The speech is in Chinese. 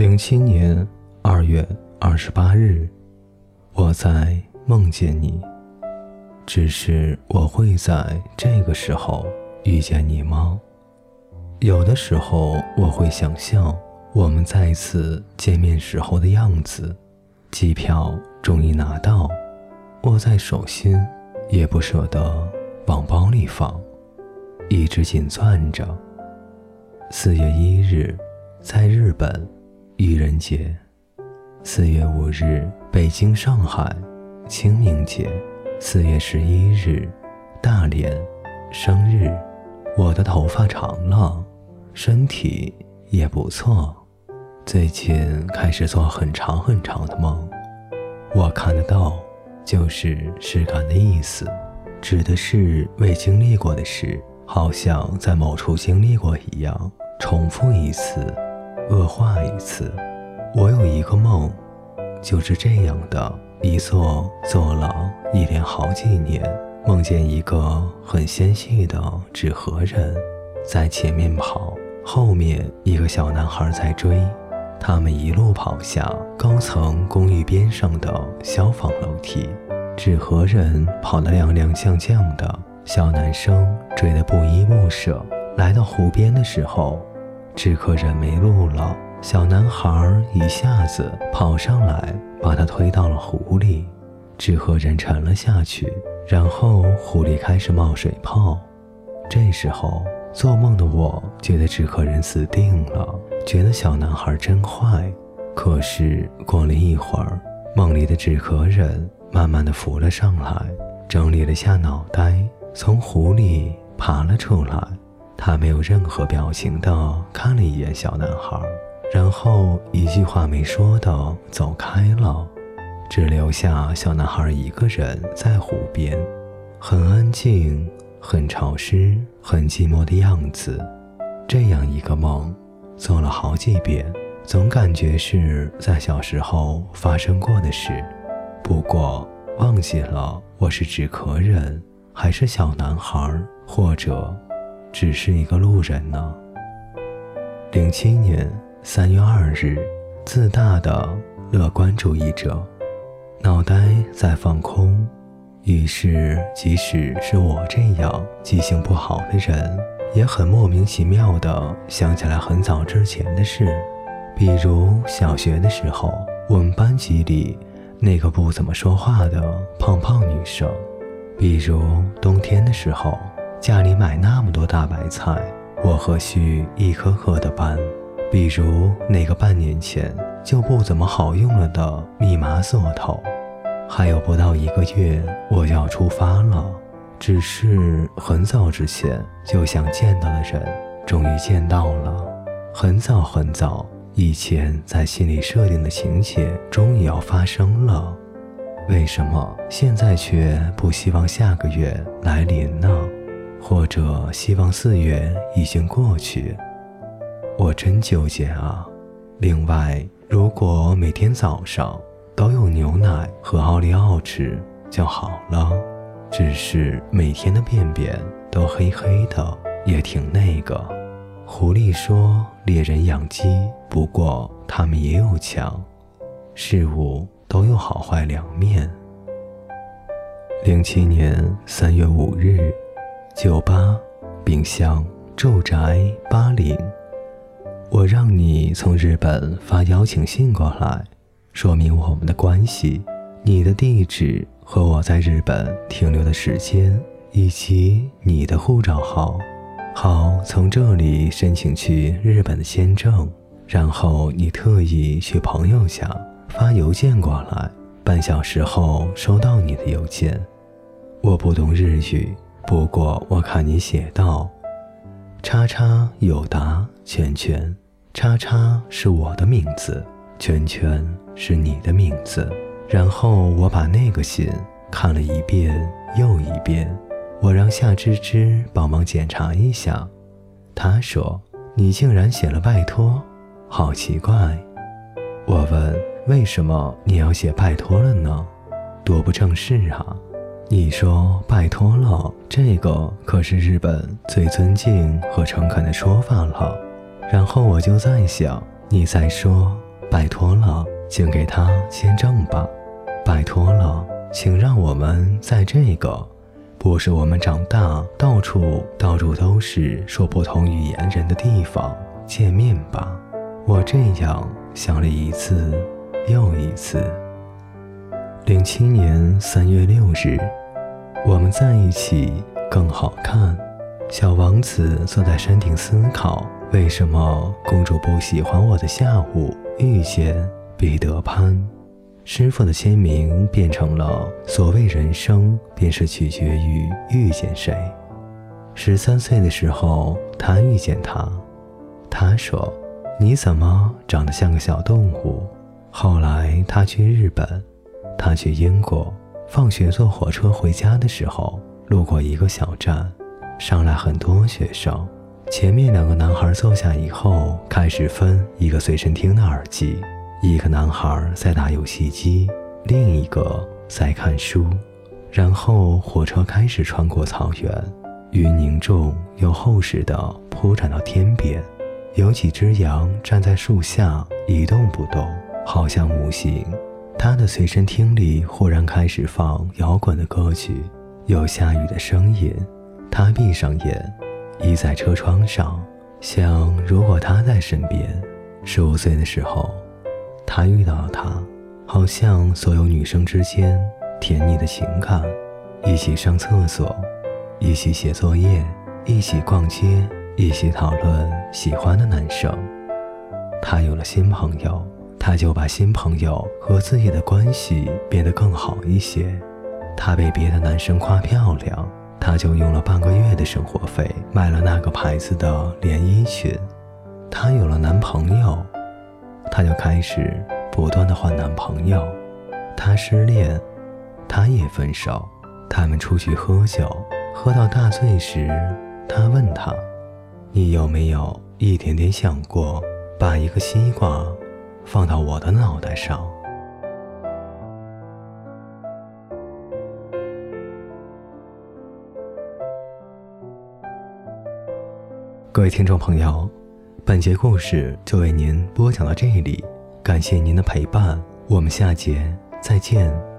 零七年二月二十八日，我在梦见你。只是我会在这个时候遇见你吗？有的时候我会想象我们再次见面时候的样子。机票终于拿到，握在手心，也不舍得往包里放，一直紧攥着。四月一日，在日本，愚人节；四月五日，北京、上海，清明节；四月十一日，大连，生日。我的头发长了，身体也不错。最近开始做很长很长的梦，我看得到，就是实感的意思，指的是未经历过的事，好像在某处经历过一样，重复一次，恶化一次。我有一个梦，就是这样的，一做做了一连好几年，梦见一个很纤细的纸盒人，在前面跑，后面一个小男孩在追。他们一路跑下高层公寓边上的消防楼梯，纸盒人跑得踉踉跄跄的，小男生追得不依不舍。来到湖边的时候，纸壳人没路了，小男孩一下子跑上来，把他推到了湖里，纸盒人沉了下去，然后湖里开始冒水泡。这时候。做梦的我觉得纸壳人死定了，觉得小男孩真坏。可是过了一会儿，梦里的纸壳人慢慢的浮了上来，整理了下脑袋，从湖里爬了出来。他没有任何表情的看了一眼小男孩，然后一句话没说的走开了，只留下小男孩一个人在湖边，很安静。很潮湿、很寂寞的样子，这样一个梦，做了好几遍，总感觉是在小时候发生过的事。不过忘记了我是纸壳人，还是小男孩，或者只是一个路人呢？零七年三月二日，自大的乐观主义者，脑袋在放空。于是，即使是我这样记性不好的人，也很莫名其妙地想起来很早之前的事，比如小学的时候，我们班级里那个不怎么说话的胖胖女生；比如冬天的时候，家里买那么多大白菜，我何须一颗颗的搬；比如那个半年前就不怎么好用了的密码锁头。还有不到一个月，我就要出发了。只是很早之前就想见到的人，终于见到了。很早很早以前，在心里设定的情节，终于要发生了。为什么现在却不希望下个月来临呢？或者希望四月已经过去？我真纠结啊。另外，如果每天早上。都有牛奶和奥利奥吃就好了，只是每天的便便都黑黑的，也挺那个。狐狸说：“猎人养鸡，不过他们也有枪。事物都有好坏两面。”零七年三月五日，酒吧、冰箱、住宅、巴黎。我让你从日本发邀请信过来。说明我们的关系，你的地址和我在日本停留的时间，以及你的护照号，好从这里申请去日本的签证。然后你特意去朋友家发邮件过来，半小时后收到你的邮件。我不懂日语，不过我看你写道：叉叉有达圈圈，叉叉是我的名字，圈圈。是你的名字，然后我把那个信看了一遍又一遍。我让夏芝芝帮忙检查一下，她说：“你竟然写了拜托，好奇怪。”我问：“为什么你要写拜托了呢？多不正式啊！”你说：“拜托了，这个可是日本最尊敬和诚恳的说法了。”然后我就在想，你在说。拜托了，请给他签证吧。拜托了，请让我们在这个不是我们长大、到处到处都是说不同语言人的地方见面吧。我这样想了一次又一次。零七年三月六日，我们在一起更好看。小王子坐在山顶思考：为什么公主不喜欢我的下午遇见彼得潘？师傅的签名变成了：所谓人生，便是取决于遇见谁。十三岁的时候，他遇见他，他说：“你怎么长得像个小动物？”后来他去日本，他去英国。放学坐火车回家的时候，路过一个小站。上来很多学生，前面两个男孩坐下以后，开始分一个随身听的耳机，一个男孩在打游戏机，另一个在看书。然后火车开始穿过草原，云凝重又厚实的铺展到天边，有几只羊站在树下一动不动，好像无形。他的随身听里忽然开始放摇滚的歌曲，有下雨的声音。他闭上眼，倚在车窗上，想：如果他在身边，十五岁的时候，他遇到了他，好像所有女生之间甜蜜的情感，一起上厕所，一起写作业，一起逛街，一起讨论喜欢的男生。他有了新朋友，他就把新朋友和自己的关系变得更好一些。他被别的男生夸漂亮。他就用了半个月的生活费买了那个牌子的连衣裙。她有了男朋友，她就开始不断的换男朋友。她失恋，他也分手。他们出去喝酒，喝到大醉时，他问她：“你有没有一点点想过把一个西瓜放到我的脑袋上？”各位听众朋友，本节故事就为您播讲到这里，感谢您的陪伴，我们下节再见。